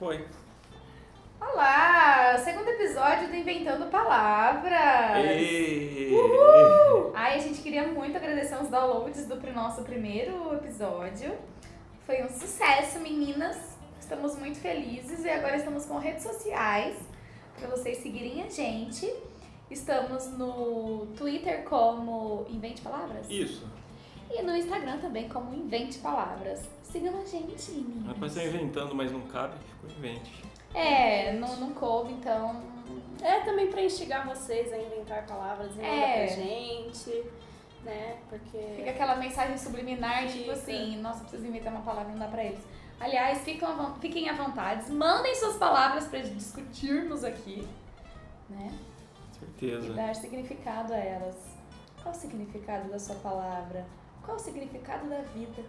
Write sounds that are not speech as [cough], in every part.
Foi. Olá! Segundo episódio do Inventando Palavras. Ê! Uhul! Ai, a gente queria muito agradecer os downloads do nosso primeiro episódio. Foi um sucesso, meninas. Estamos muito felizes e agora estamos com redes sociais para vocês seguirem a gente. Estamos no Twitter como Invente Palavras Isso. e no Instagram também como Invente Palavras. Sigam a gente, meninas. Rapaz, tá inventando, mas não cabe, ficou invente. É, não, não coube, então. É também pra instigar vocês a inventar palavras e mandar É. pra gente, né? Porque. Fica aquela mensagem subliminar, tipo Fica. assim, nossa, preciso inventar uma palavra, não dá pra eles. Aliás, fiquem à vontade, mandem suas palavras pra discutirmos aqui, né? E Certeza. dar significado a elas. Qual o significado da sua palavra? Qual o significado da vida?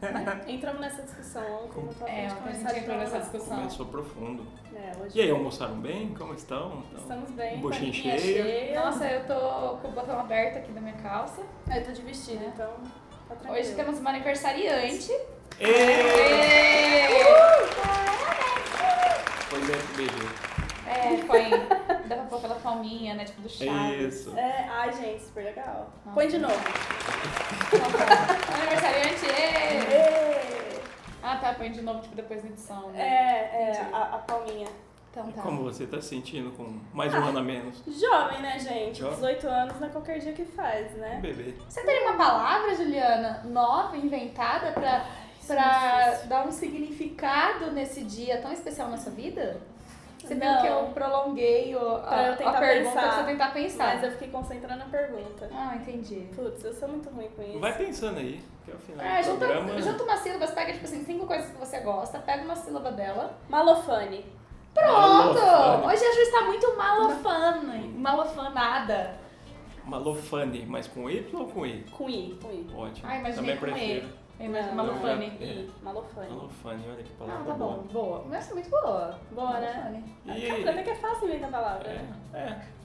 [laughs] Entramos nessa discussão ontem, É, a gente entrou nessa discussão. Começou profundo. É, hoje E aí, almoçaram bem? Como estão? Então, estamos bem. Buchinha barriguinha cheia. Nossa, eu tô com o botão aberto aqui da minha calça. Eu tô de vestido, É. então tá tranquilo. Hoje temos uma aniversariante. Ê! Ê! Foi beijo. É, põe. Palminha, né? Tipo do Chaves. Isso. É, ai, gente, super legal. Nossa. Põe de novo. [laughs] Aniversariante, ê! Ah, tá, põe de novo, tipo, depois da edição, É, né? é, Entendi. a, a palminha. Então tá. Como você tá se sentindo com mais Ah. um ano a menos? Jovem, né, gente? Jovem. 18 anos não é qualquer dia que faz, Um né? bebê. Você tem uma palavra, Juliana, nova, inventada pra, Isso é pra dar um significado nesse dia tão especial na sua vida? Você viu Não. que eu prolonguei o, a, eu a tentar pergunta pensar. pra você tentar pensar. Mas eu fiquei concentrando na pergunta. Ah, entendi. Putz, eu sou muito ruim com isso. Vai pensando aí, que é o final É, do junta, programa. junta umas sílabas, pega, tipo assim, cinco coisas que você gosta, pega uma sílaba dela. Malofane. Pronto! Malofane. Hoje a Ju está muito malofane, malofanada. Malofane, mas com Y ou com I? Com I, com I. Ótimo. Ai, imaginei Também com prefiro. Não, malofane. É. I, Malofane. Malofane, olha que Ah, palavra tá bom, boa. boa. Mas é muito boa. Boa, né? E, Cara, até que é fácil inventar palavra, é, né? é.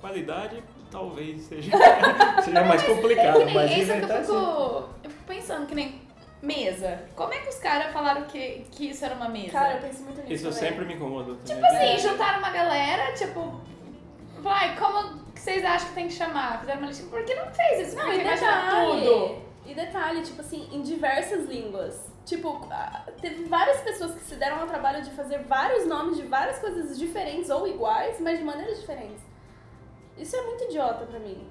Qualidade talvez seja, [laughs] seja mais complicado, É que mas que eu inventar fico, assim. eu fico pensando, que nem mesa. Como é que os caras falaram que, que isso era uma mesa? Cara, eu penso muito nisso Isso também. sempre me incomodou também. tipo assim, juntaram uma galera, tipo, vai, como que vocês acham que tem que chamar? Fizeram uma listinha. Por que não fez isso? Não, Por e detalhe, tudo? E detalhe, tipo assim, em diversas línguas. Tipo, teve várias pessoas que se deram ao trabalho de fazer vários nomes de várias coisas diferentes ou iguais, mas de maneiras diferentes. Isso é muito idiota pra mim.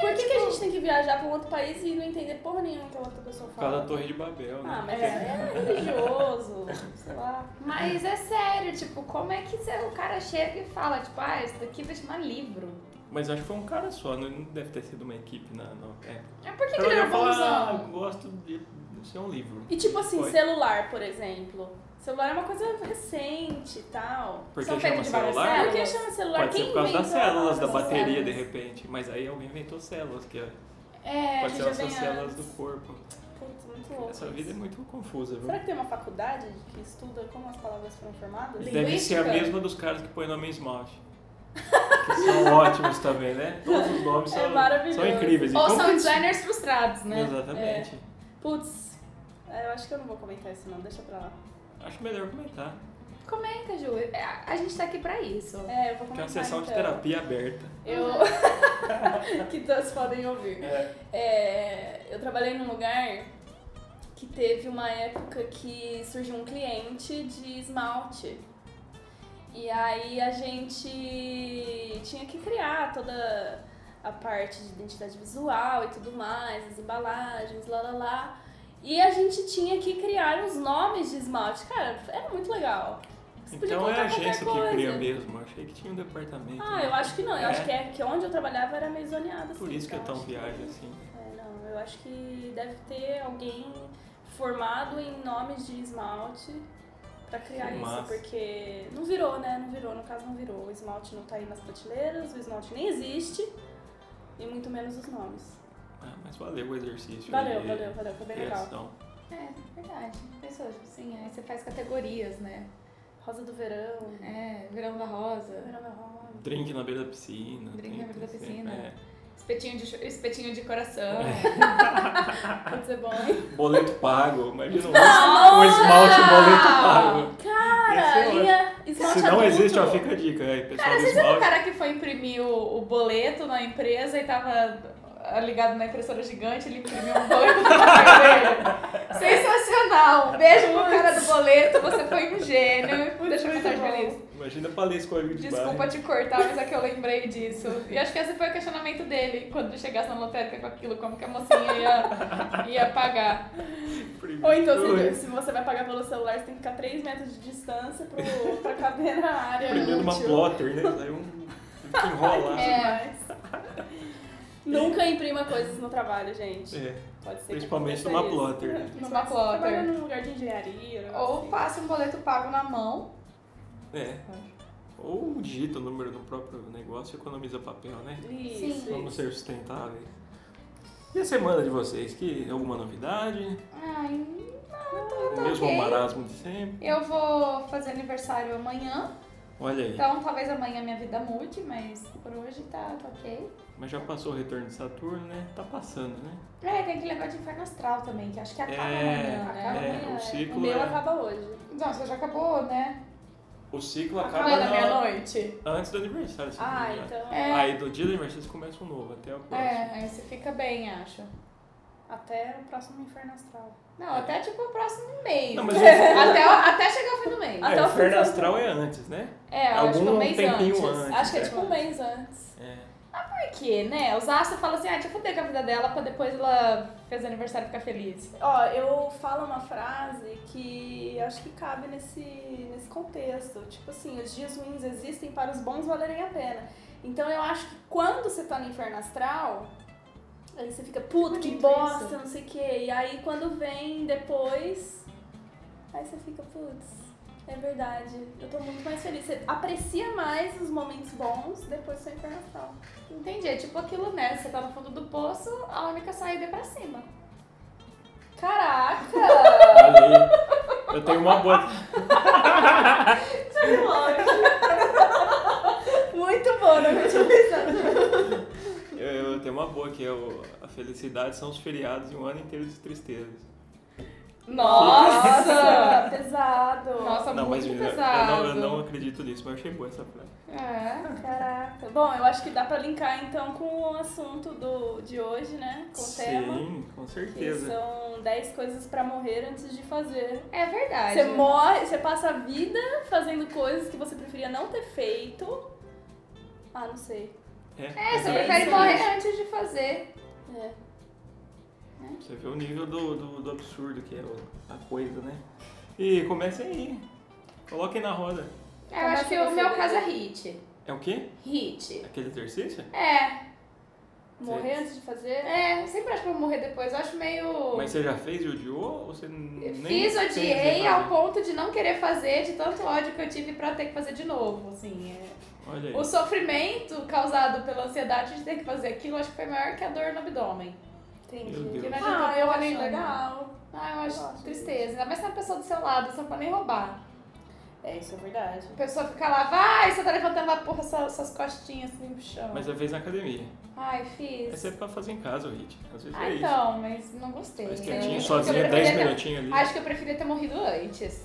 Por que, que a gente tem que viajar pra um outro país e não entender porra nenhuma que a outra pessoa Por causa fala? da Torre de Babel, né? Ah, mas É. é, religioso, sei lá. Mas é sério, tipo, como é que o cara chega e fala, tipo, ah, isso daqui vai chamar livro? Mas acho que foi um cara só, não não deve ter sido uma equipe na, na época. É por que, ele era eu falar, ah, gosto de ser um livro. E tipo assim, Foi. celular, por exemplo. Celular é uma coisa recente e tal. Porque São chama de celular? Por que células? chama celular? Pode ser Quem por causa das células da bateria, células? de repente. Mas aí alguém inventou células, que é, É, pode ser essas vem células do corpo. Putz, muito louco. Essa vida é muito confusa, viu? Será que tem uma faculdade que estuda como as palavras foram formadas? Deve ser a mesma dos caras que põem nome em esmalte. Que são ótimos também, né? Todos os nomes É são, maravilhoso. são incríveis. Ou são designers frustrados, né? Exatamente. Putz, é, eu acho que eu não vou comentar isso não, deixa pra lá. Acho melhor comentar. Comenta, Ju. É, A gente tá aqui pra isso. É, eu vou Que é comentar uma sessão de então. terapia aberta. Eu... [laughs] que todos podem ouvir. É. É, eu trabalhei num lugar que teve uma época que surgiu um cliente de esmalte. E aí a gente tinha que criar toda a parte de identidade visual e tudo mais, as embalagens, lá lá lá. E a gente tinha que criar os nomes de esmalte. Cara, era muito legal. Você Então é a agência que cria mesmo. Eu achei que tinha um departamento. Ah, eu acho que não. Eu É? acho que é que onde eu trabalhava era meio zoneado. Por assim, isso que é tão viagem assim. É, não, Eu acho que deve ter alguém formado em nomes de esmalte pra criar Que isso, massa. porque não virou, né? Não virou, no caso não virou. O esmalte não tá aí nas prateleiras, o esmalte nem existe, e muito menos os nomes. Ah, mas valeu o exercício. Valeu, aí, valeu, valeu, foi bem legal. criação. É, verdade. Pensou, tipo assim, aí você faz categorias, né? Rosa do verão, É, verão da rosa, verão da rosa. Drink na beira da piscina. Drink na beira da piscina. é. Espetinho de, espetinho de coração. [laughs] Pode ser bom, hein? Boleto pago. Imagina um, um esmalte boleto pago. Cara, é linha esmalte Se não adulto. existe, ó, fica a dica. Aí, pessoal Cara, vocês viram o cara que foi imprimir o, o boleto na empresa e tava ligado na impressora gigante, ele imprimiu um boleto. Sensacional! Um beijo pro cara do boleto, você foi um gênio. Deixa eu contar feliz. Imagina pra ler esse código de Desculpa barra. te cortar, mas é que eu lembrei disso. E acho que esse foi o questionamento dele quando ele chegasse na lotérica com aquilo, como que a mocinha ia, ia pagar. Ou então, se, se você vai pagar pelo celular, você tem que ficar 3 metros de distância pro, pra caber na área. Uma útil. plotter, né? Saiu um. Fica enrolado. É. Nunca imprima coisas no trabalho, gente. É, Pode ser Principalmente que numa isso. plotter. né? Numa plotter. trabalha num lugar de engenharia. Ou assim. passe um boleto pago na mão. é. Ou digita o número no próprio negócio e economiza papel, né? Isso, Sim. Vamos ser sustentáveis. E a semana de vocês? Que alguma novidade? Ai, não, tô, O tô mesmo ok. marasmo de sempre? Eu vou fazer aniversário amanhã, Olha aí. então talvez amanhã minha vida mude, mas por hoje tá, tá ok. Mas já passou o retorno de Saturno, né? Tá passando, né? É, tem aquele negócio de inferno astral também, que acho que acaba É, amanhã, Acaba né? É, amanhã, o ciclo O meu é- acaba hoje. Nossa, já acabou, né? O ciclo Acaba acaba na- meia-noite. antes do aniversário. não Ah, então É. Aí do dia do aniversário você começa um novo, até o próximo. É, aí você fica bem, acho. até o próximo Inferno Astral. Não, até tipo o próximo mês. Não, mas [laughs] até, até chegar o fim do mês. Até É, o o inferno do- astral é antes, né? É, eu acho que Algum um mês tempinho antes. antes. Acho que é é. tipo um mês antes. É. Por quê, né? Os astros falam assim, ah, deixa eu foder com a vida dela pra depois ela fez aniversário ficar feliz. Ó, eu falo uma frase que acho que cabe nesse, nesse contexto. Tipo assim, os dias ruins existem para os bons valerem a pena. Então eu acho que quando você tá no inferno astral, aí você fica, puta, que Bonito bosta, isso. não sei o quê. E aí quando vem depois, aí você fica, putz, é verdade, eu tô muito mais feliz. Você aprecia mais os momentos bons depois do seu inferno astral. Entendi, é tipo aquilo, né? Você tá no fundo do poço, a única saída é pra cima. Caraca! Aí. Eu tenho uma boa. [laughs] Muito bom, não tinha pensado. Eu, eu tenho uma boa que é o, a felicidade são os feriados e um ano inteiro de tristezas. Nossa! pesado. Nossa, não, mas muito eu, eu pesado. não, eu não acredito nisso, mas eu achei boa essa frase. É. Caraca. Bom, eu acho que dá pra linkar então com o assunto do, de hoje, né? Com o tema. Sim, com Que certeza. são 10 coisas pra morrer antes de fazer. É verdade. Você morre, você passa a vida fazendo coisas que você preferia não ter feito. Ah, não sei. É, É, você É prefere morrer antes de fazer. É. Você vê o nível do, do, do absurdo que é a coisa, né? E comece aí. Coloquem na roda. Eu acho que o meu caso é hit. É o quê? Hit. Aquele exercício? É. Morrer antes de fazer? É, eu sempre acho que eu vou morrer depois. Eu acho meio. Mas você já fez e odiou ou você nem Fiz, odiei ao ponto de não querer fazer, de tanto ódio que eu tive pra ter que fazer de novo, assim. é. Olha aí. O sofrimento causado pela ansiedade de ter que fazer aquilo, acho que foi maior que a dor no abdômen. Entendi. Meu Deus. Que não Ah, eu achei legal. Ah, eu acho Eu tristeza. Ainda mais se é uma pessoa do seu lado, você não pode nem roubar. É, isso é verdade. A pessoa fica lá, vai, você tá levantando a porra, suas, suas costinhas assim no chão. Mas já fez na academia. Ai, fiz. Essa é pra fazer em casa, o hit. Às vezes Ah, é então, mas não gostei. Faz Eu quietinho, sozinha, eu 10 preferia ter- minutinhos ali. Acho que eu preferia ter morrido antes.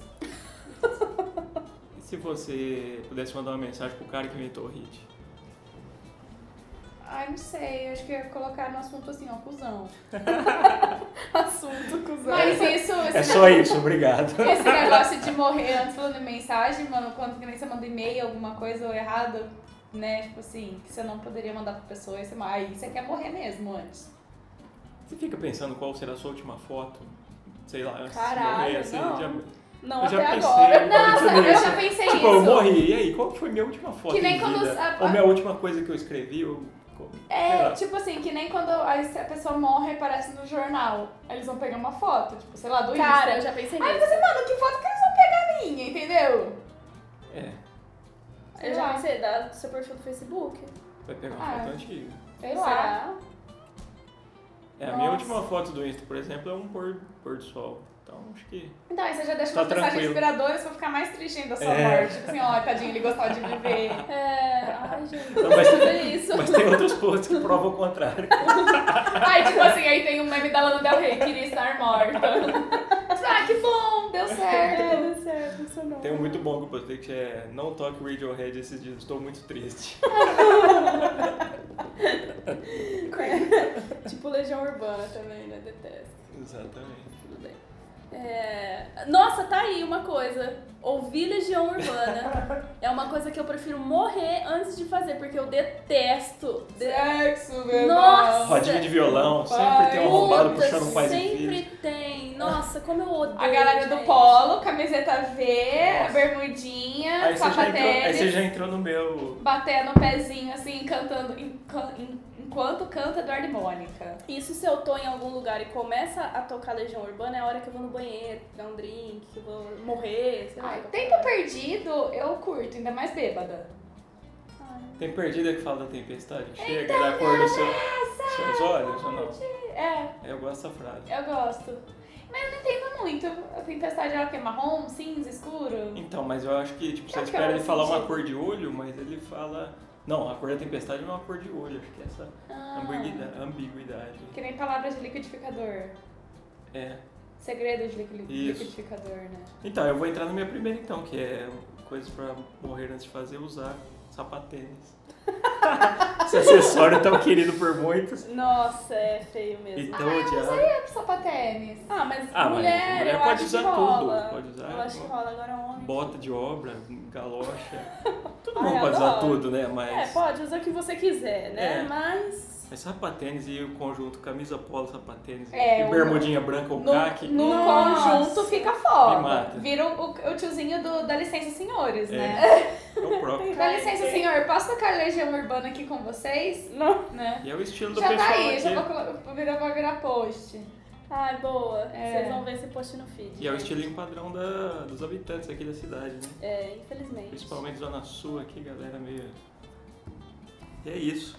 [laughs] E se você pudesse mandar uma mensagem pro cara que inventou o hit? Ai, não sei, eu acho que eu ia colocar no assunto assim, ó, cuzão. [laughs] Assunto, cuzão. Mas isso, É só isso, obrigado. esse negócio de morrer antes falando em mensagem, mano, quando que nem você manda e-mail, alguma coisa ou errado, né? Tipo assim, que você não poderia mandar pra pessoa, aí você, aí você quer morrer mesmo antes. Você fica pensando qual será a sua última foto? Sei lá, antes de Caralho, morrer, assim, não. já- Não eu já até pensei, agora. eu Nossa, eu já pensei Tipo, isso. eu morri, e aí, qual foi minha última foto Que nem em quando vida? a- Ou minha última coisa que eu escrevi? Sei É, tipo assim, que nem quando a, pessoa morre e aparece no jornal. Aí eles vão pegar uma foto, tipo, sei lá, do Cara, eu Insta. já pensei Aí nisso. você, mano, que foto que eles vão pegar minha, entendeu? É, Sei Eu já pensei, dá do seu perfil do Facebook. vai pegar uma Ah. foto antiga. Sei lá. Será? É, a minha Nossa. última foto do Insta, por exemplo, é um pôr, pôr do sol. Então, acho que... Então, aí você já deixa Tá uma mensagem inspiradora, você vai ficar mais triste ainda da sua É. morte. Tipo assim, ó, tadinho, ele gostava de viver. É, ai gente, Não, mas- tudo isso. Mas tem outros posts que provam o contrário. [laughs] Aí, tipo assim, aí tem um meme da Lana Del Rey, queria estar morta. [laughs] ah, que bom, deu certo. É, [laughs] deu certo, funcionou. Tem um muito bom que eu postei que é Não toque Radiohead esses dias, estou muito triste. Tipo Legião Urbana também, né? Detesto. Exatamente. É, Nossa, tá aí uma coisa. Ouvir Legião Urbana [laughs] é uma coisa que eu prefiro morrer antes de fazer, porque eu detesto. De- Sexo, Nossa! Rodinha de violão, sempre Pai. tem um arrombado Puta, puxando pais e sempre tem. Nossa, como eu odeio. A galera do gente. polo, camiseta V, Nossa. bermudinha, Aí você, entrou, aí sapatênis, você já entrou no meu. batendo o pezinho assim, cantando em- can- em- enquanto canta Eduardo e Mônica. Isso se eu tô em algum lugar e começa a tocar Legião Urbana, é a hora que eu vou no banheiro, dar um drink, que eu vou morrer, sei lá. Ai, tempo perdido eu curto, ainda mais bêbada. Ai. Tem perdida que fala da tempestade? Então, Chega da cor dos seu, seus olhos ou não? É, Eu gosto dessa frase. eu gosto. Mas eu não entendo muito. A tempestade é o quê? Marrom, cinza, escuro? Então, mas eu acho que tipo, você que é espera ele falar uma cor de olho, mas ele fala. Não, a cor da tempestade não é uma cor de olho, acho que é essa Ah, ambiguidade. que nem palavras de liquidificador. É. Segredo de liqui- Isso. liquidificador, né? Então, eu vou entrar na minha primeira então, que é coisas pra morrer antes de fazer, usar sapatênis. Esse acessório tão querido por muitos. Nossa, é feio mesmo. E tão Ah, eu odiado. usaria sapatênis. Ah, mas Ah, mas mulher, mulher eu pode acho usar que tudo, pode usar. Eu acho que rola, agora homem. Bota de obra, galocha. [laughs] Todo mundo pode usar tudo, né? É, Mas. pode, usa o que você quiser, né? É. Mas. Mas sapatênis e o conjunto camisa polo, sapatênis É, e o- bermudinha branca ou No, caque. no Nossa. conjunto fica Me foda. mata. Vira o, o tiozinho do, da licença senhores, É. né? É o próprio. [laughs] Dá licença, senhor, posso tocar Legião Urbana aqui com vocês? Não. Né? E é o estilo do Já pessoal tá aí, aqui. já vou, virar, vou virar post. Ai, boa. É. Vocês vão ver esse post no feed. E é o estilinho padrão da, dos habitantes aqui da cidade, né? É, infelizmente. Principalmente Zona Sul aqui, galera meio. E é isso.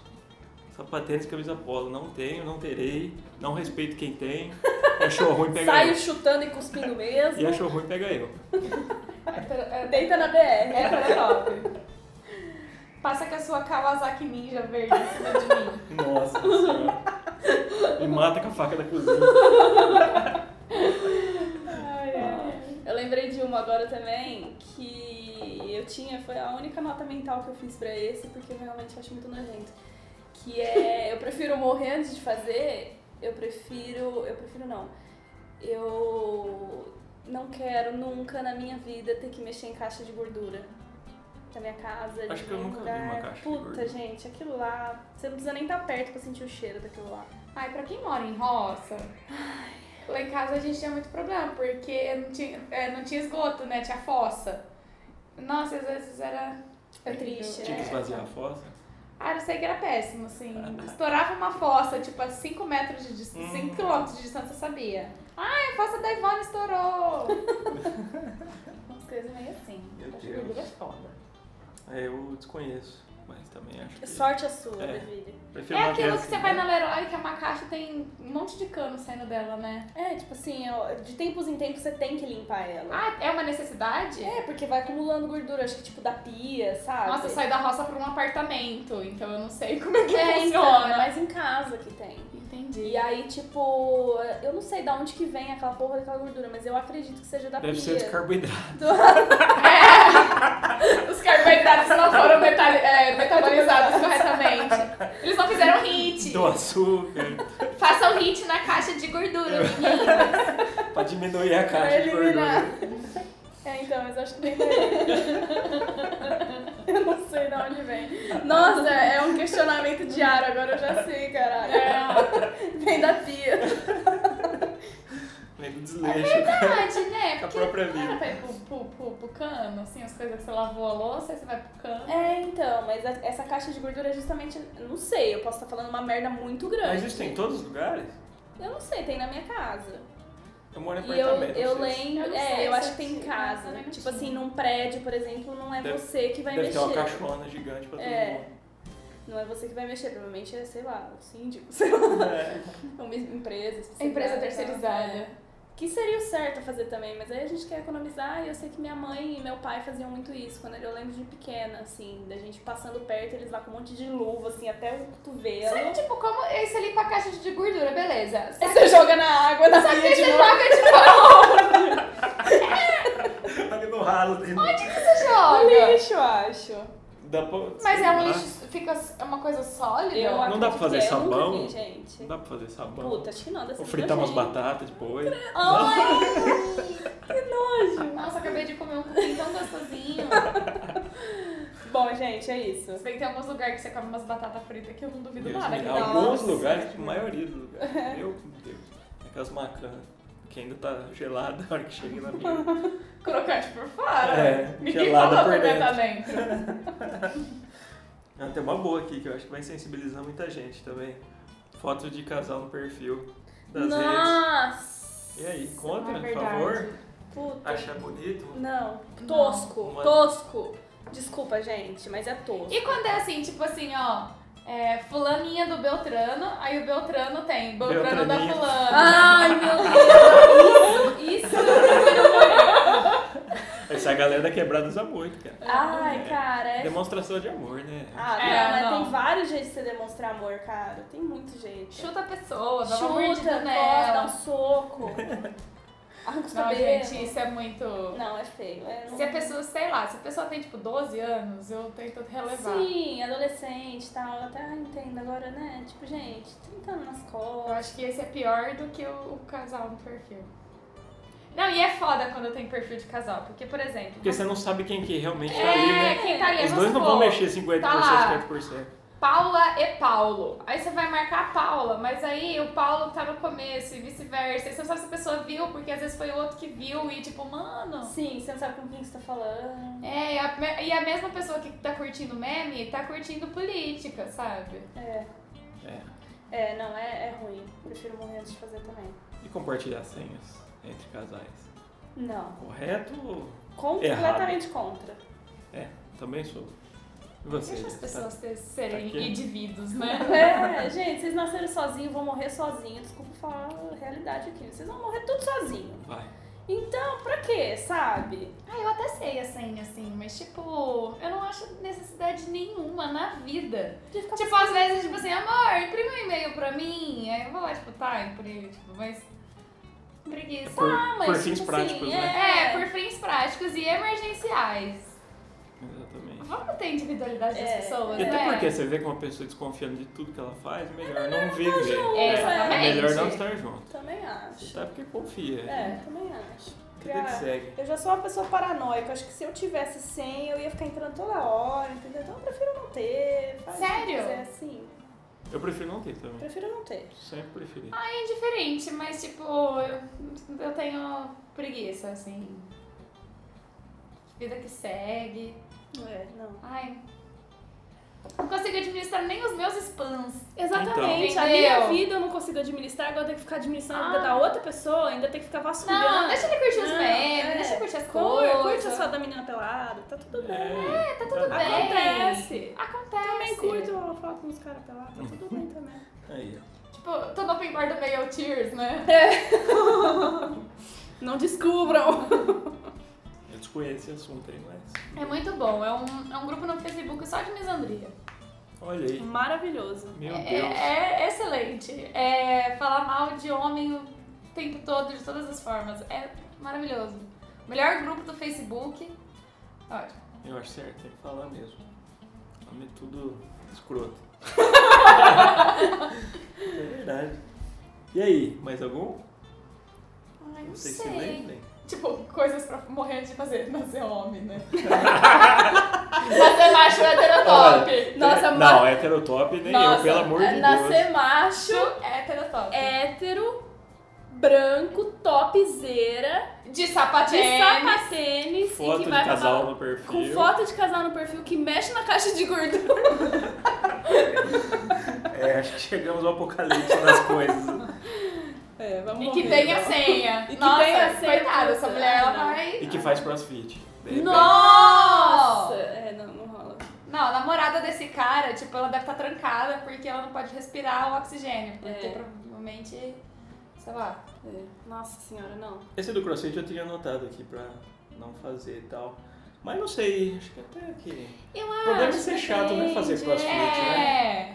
Sapatênis e camisa polo. Não tenho, não terei. Não respeito quem tem. [laughs] Achou ruim, pega Saio eu. chutando e cuspindo mesmo. E achou ruim, pega eu. É, [laughs] Deita na BR. é para top. Passa com a sua Kawasaki Ninja verde em cima de mim. Nossa senhora. Me mata com a faca da cozinha. Ai, ai. Eu lembrei de uma agora também que eu tinha, foi a única nota mental que eu fiz pra esse, porque eu realmente acho muito nojento. Que é, eu prefiro morrer antes de fazer, eu prefiro, eu prefiro não. Eu não quero nunca na minha vida ter que mexer em caixa de gordura. Da minha casa, Acho de que eu nunca vi lugar. uma caixa de Puta, gordura. gente, aquilo lá, você não precisa nem estar perto pra sentir o cheiro daquilo lá. Ai, pra quem mora em roça, lá em casa a gente tinha muito problema, porque não tinha, é, não tinha esgoto, né? Tinha fossa. Nossa, às vezes era. É triste, Tinha que É. esvaziar a fossa. Ah, eu sei que era péssimo, assim. Estourava uma fossa, tipo, a 5 metros de distância, 5 Hum. quilômetros de distância, eu sabia. Ai, a fossa da Ivone estourou! [laughs] Umas coisas meio assim. Meu Acho que Deus. gordura é foda. É, eu desconheço. Mas também acho que. Sorte a sua, É. Deville. Prefiro É aquilo que assim, você vai né? na Leroy, que é uma caixa tem um monte de cano saindo dela, né? É, tipo assim, de tempos em tempos você tem que limpar ela. Ah, é uma necessidade? É, porque vai acumulando gordura, acho que tipo da pia, sabe? Nossa, eu saí da roça pra um apartamento, então eu não sei como é que É, então, funciona. é mais em casa que tem. Entendi. E aí, tipo, eu não sei de onde que vem aquela porra daquela gordura, mas eu acredito que seja da Deve pia. ser dos carboidratos. [laughs] Os [laughs] carboidratos não foram metali- é, metabolizados corretamente. Eles não fizeram hit. Do açúcar. Façam hit na caixa de gordura, meninas. pra diminuir a Pra caixa de eliminar. gordura. É, então, mas acho que daí. eu não sei de onde vem. Nossa, é um questionamento diário, agora eu já sei, caralho. É. Vem da pia. Vem do desleixo. Verdade, né? [laughs] Com a Porque própria não vida. era pra ir pro, pro, pro, pro cano, assim, as coisas que você lavou a louça, aí você vai pro cano. É, então, mas a- essa caixa de gordura é justamente. Não sei, eu posso estar falando uma merda muito grande. Mas isso tem em todos os lugares? Eu não sei, tem na minha casa. Eu moro em E eu, apartamento. eu não se- lembro. Eu não é, sei eu acho eu que tem em casa. não Tipo assim, num prédio, por exemplo, não é Deve- você que vai Deve mexer. ter uma caixona gigante pra todo É. mundo. Não é você que vai mexer, provavelmente é, sei lá, o síndico, [laughs] sei lá. É. Uma empresa especializada. Empresa e terceirizada. É. Que seria o certo a fazer também, mas aí a gente quer economizar e eu sei que minha mãe e meu pai faziam muito isso quando eu lembro de pequena, assim, da gente passando perto, eles lá com um monte de luva, assim, até o cotovelo. Sabe, tipo, como você limpa a caixa de gordura, beleza. Só Aí que você joga na água, na só que de [laughs] você joga de novo. Ali no ralo dele. Onde que você No joga? lixo, eu acho. Mas é um lixo, fica é uma coisa sólida? Eu Não dá pra fazer é, sabão? vi, gente. Não dá pra fazer sabão. Puta, acho que não, Ou fritar umas batatas depois. Ai, [laughs] que nojo. Nossa, acabei de comer um cupim tão gostosinho. [laughs] Bom, gente, é isso. Se bem que tem alguns lugares que você come umas batatas fritas que eu não duvido Deus nada. me. Alguns Nossa. lugares, a maioria dos lugares. [laughs] Meu Deus. Aquelas macanas que ainda tá gelada na hora que chega na minha. Crocante por fora. É, Ninguém gelada falou por pra tá dentro. Ah, tem uma boa aqui que eu acho que vai sensibilizar muita gente também. Foto de casal no perfil das redes. Nossa. E aí, conta, É por favor. Puta. Achar bonito? Não. Tosco. Uma- Tosco. Desculpa, gente, mas é tosco. E quando é assim, tipo assim, ó, é, fulaninha do Beltrano, aí o Beltrano tem Beltrano da fulana. Ai, meu Deus. [laughs] Isso, isso. [laughs] Essa galera da quebrada usa muito, cara. Ai, cara. É... Demonstração de amor, né? Ah, É, não, mas não. tem vários jeitos de você demonstrar amor, cara. Tem muito jeito. Chuta a pessoa, dá uma mordida dá um soco. [laughs] Arranca Não, gente, isso é muito... Não, é feio. É, não- Se a pessoa, sei lá, se a pessoa tem tipo 12 anos, eu tento relevar. Sim, adolescente e tal, eu até entendo agora, né? Tipo, gente, 30 anos nas Eu costas. acho que esse é pior do que o, o casal no perfil. Não, e é foda quando tem perfil de casal, porque, por exemplo. Porque você não sabe quem que realmente tá é, ali, né? quem tá ali, Os vamos dois não vão mexer 50%, tá lá. 50%. Paula e Paulo. Aí você vai marcar a Paula, mas aí o Paulo tá no começo e vice-versa. E você não sabe se a pessoa viu, porque às vezes foi o outro que viu e tipo, mano. Sim, você não sabe com quem você tá falando. É, e a, e a mesma pessoa que tá curtindo meme tá curtindo política, sabe? É. É. É, não, é, é ruim. Prefiro morrer antes de fazer também. E compartilhar senhas entre casais. Não. Correto ou... Completamente contra. É, também sou. E você? Deixa as Tá- pessoas ter, serem tá indivíduos, né? [laughs] É, gente, vocês nasceram sozinhos, vão morrer sozinhos. Desculpa falar a realidade aqui. Vocês vão morrer tudo sozinhos. Vai. Então, pra quê, sabe? Ah, eu até sei a senha, assim, mas tipo, eu não acho necessidade nenhuma na vida. De ficar Tipo, às vezes, tipo assim, amor, imprime um e-mail pra mim. Aí eu vou lá, tipo, tá, imprime, tipo, mas. Preguiça. Por, Ah, mas, por tipo fins assim, práticos, né? É, por fins práticos e emergenciais. Exatamente. Vamos ter individualidade das É. pessoas, E até né? porque você vê que uma pessoa desconfiando de tudo que ela faz, melhor não viver. junto, É, exatamente. melhor não estar junto. Também Você acho. tá porque confia. É, também acho. Segue. Eu já sou uma pessoa paranoica. Acho que se eu tivesse 100, eu ia ficar entrando toda hora, entendeu? Então eu prefiro não ter. Sério? quiser, sim. Eu prefiro não ter também. Prefiro não ter. Sempre preferi. É indiferente, mas tipo, eu, eu tenho preguiça, assim. Vida que segue. É, não. Ai. Não consigo administrar nem os meus spams. Exatamente. Então. a minha vida eu não consigo administrar, agora eu tenho que ficar administrando a vida Ah. da outra pessoa, ainda tem que ficar vasculhando. Não, deixa ele curtir os memes, é. deixa ele curtir as Curte, coisas. curte a sua da menina pelada, tá tudo bem. É, tá tudo bem. Acontece. Acontece. Também curto ela falar com os caras pelados, tá tudo bem também. [laughs] Aí, ó. Tipo, tô no open bar do Mail Tears, né? [laughs] Não descubram! [laughs] Eu desconheço esse assunto aí, mas. É muito bom. É um, é um grupo no Facebook só de misandria. Olha aí. Maravilhoso. Meu É, Deus. é excelente. É falar mal de homem o tempo todo, de todas as formas. É maravilhoso. Melhor grupo do Facebook. Ótimo. Eu acho certo, tem que falar mesmo. Homem é tudo escroto. [laughs] é verdade. E aí, mais algum? Ai, não Vocês se sei. lembrem? Tipo, coisas pra morrer de fazer. [laughs] Nascer homem, né? [laughs] Nascer macho heterotop. Nossa, Não, heterotop nem eu, Nossa, pelo amor de nascer Deus. macho, Macho heterotop. hétero, branco, topzera, De de sapatênis. sapatênis e Foto que de casal no perfil. Com foto de casal no perfil que mexe na caixa de gordura. [laughs] É, acho que chegamos ao apocalipse das coisas. É, vamos E que morrer, tem a então. senha. E que Nossa, tem a senha, coitada, essa mulher ela vai. E que faz crossfit. Nossa! É, não, não rola. Não, a namorada desse cara, tipo, ela deve estar trancada porque ela não pode respirar o oxigênio. Porque É. provavelmente, sei lá. É. Nossa senhora, não. Esse do crossfit eu tinha anotado aqui pra não fazer e tal. Mas não sei, acho que até que. Eu O problema é ser chato, né? Fazer crossfit, né? É.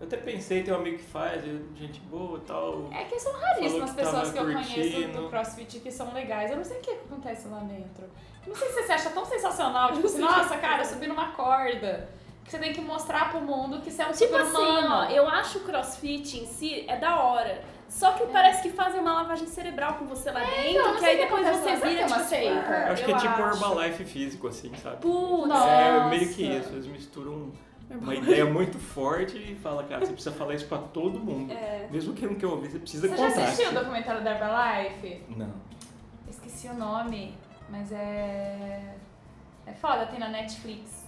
Eu até pensei, tem um amigo que faz, gente boa e tal. É que são raríssimas Falou que pessoas que eu conheço curtindo. do CrossFit que são legais. Eu não sei o que acontece lá dentro. Eu não sei se você se acha tão sensacional, tipo assim, nossa, cara, subir numa corda. Que você tem que mostrar pro mundo que você é um Tipo super assim, humano. ó, eu acho o crossfit em si é da hora. Só que parece que fazem uma lavagem cerebral com você lá dentro, então, não que aí que depois você vira é tipo, seita? ah, acho que eu é tipo acho. Herbalife físico, assim, sabe? Putz, Nossa. É meio que isso, eles misturam uma ideia muito forte e fala, cara, você precisa falar isso pra todo mundo. É. Mesmo que não quer ouvir, você precisa Você já contar. assistiu o documentário da Herbalife? Não. Esqueci o nome, mas é. É foda, tem na Netflix.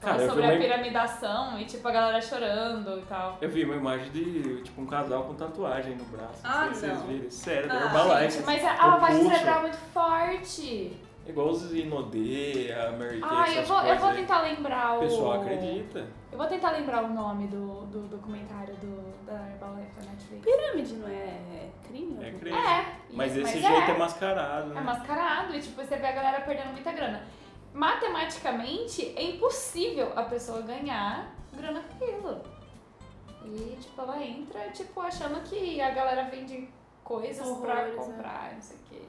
Fala Cara, sobre a uma- piramidação e tipo a galera chorando e tal. Eu vi uma imagem de, tipo, um casal com tatuagem no braço. Ah, não sei se não. vocês viram. Sério, da Ah, Herbalife. Gente, mas a, o a lavagem cerebral é muito forte. Igual os Inodê, a Mary Kay, Ai, eu vou, eu vou tentar lembrar o. O pessoal acredita. Eu vou tentar lembrar o nome do, do documentário do, da Herbalife da Netflix. Pirâmide não é crime? É crime. É, Mas isso, desse mas jeito é, é. mascarado, É né? mascarado e tipo, você vê a galera perdendo muita grana. Matematicamente é impossível a pessoa ganhar grana com aquilo. E tipo, ela entra tipo achando que a galera vende coisas pra Horrores, é. comprar, não sei o quê.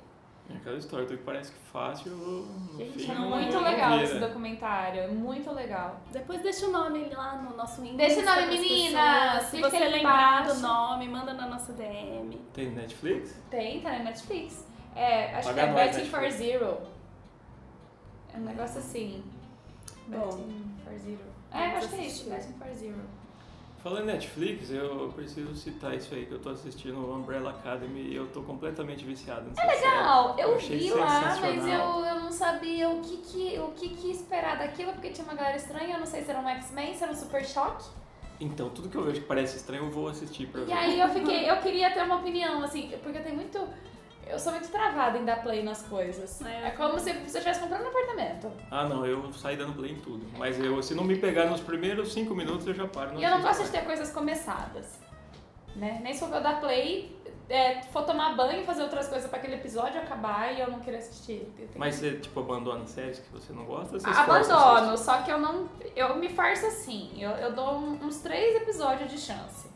É aquela história, tudo que parece que fácil, Gente, fim é muito não legal vira. esse documentário, é muito legal. Depois deixa o nome lá no nosso Insta. Deixa o nome, meninas! Se Fica você lembrar do nome, manda na nossa DM. Tem Netflix? Tem, tá na Netflix. É, acho Paga que é Betting for. Zero. É um negócio assim. Bom. Betting for Zero. É, acho que é isso. Betting for Zero. Falando em Netflix, eu preciso citar isso aí que eu tô assistindo o Umbrella Academy e eu tô completamente viciado nessa série. Legal, eu, Eu achei vi lá, mas eu, eu não sabia o que, que, o que, que esperar daquilo, porque tinha uma galera estranha, eu não sei se era um X-Men, se era um Super Choque. Então, tudo que eu vejo que parece estranho, eu vou assistir pra E ver. aí eu fiquei, eu queria ter uma opinião, assim, porque tem muito. Eu sou muito travada em dar play nas coisas. É, É como se você estivesse comprando um apartamento. Ah, não, eu saí dando play em tudo. Mas eu, se não me pegar nos primeiros cinco minutos, eu já paro. E eu não gosto de ter coisas começadas. Né? Nem se for eu dar play, é, for tomar banho, fazer outras coisas pra aquele episódio acabar e eu não querer assistir. Mas que- você, tipo, abandona séries que você não gosta? Você Abandono, só que eu não. Eu me farço assim. Eu, eu dou uns três episódios de chance.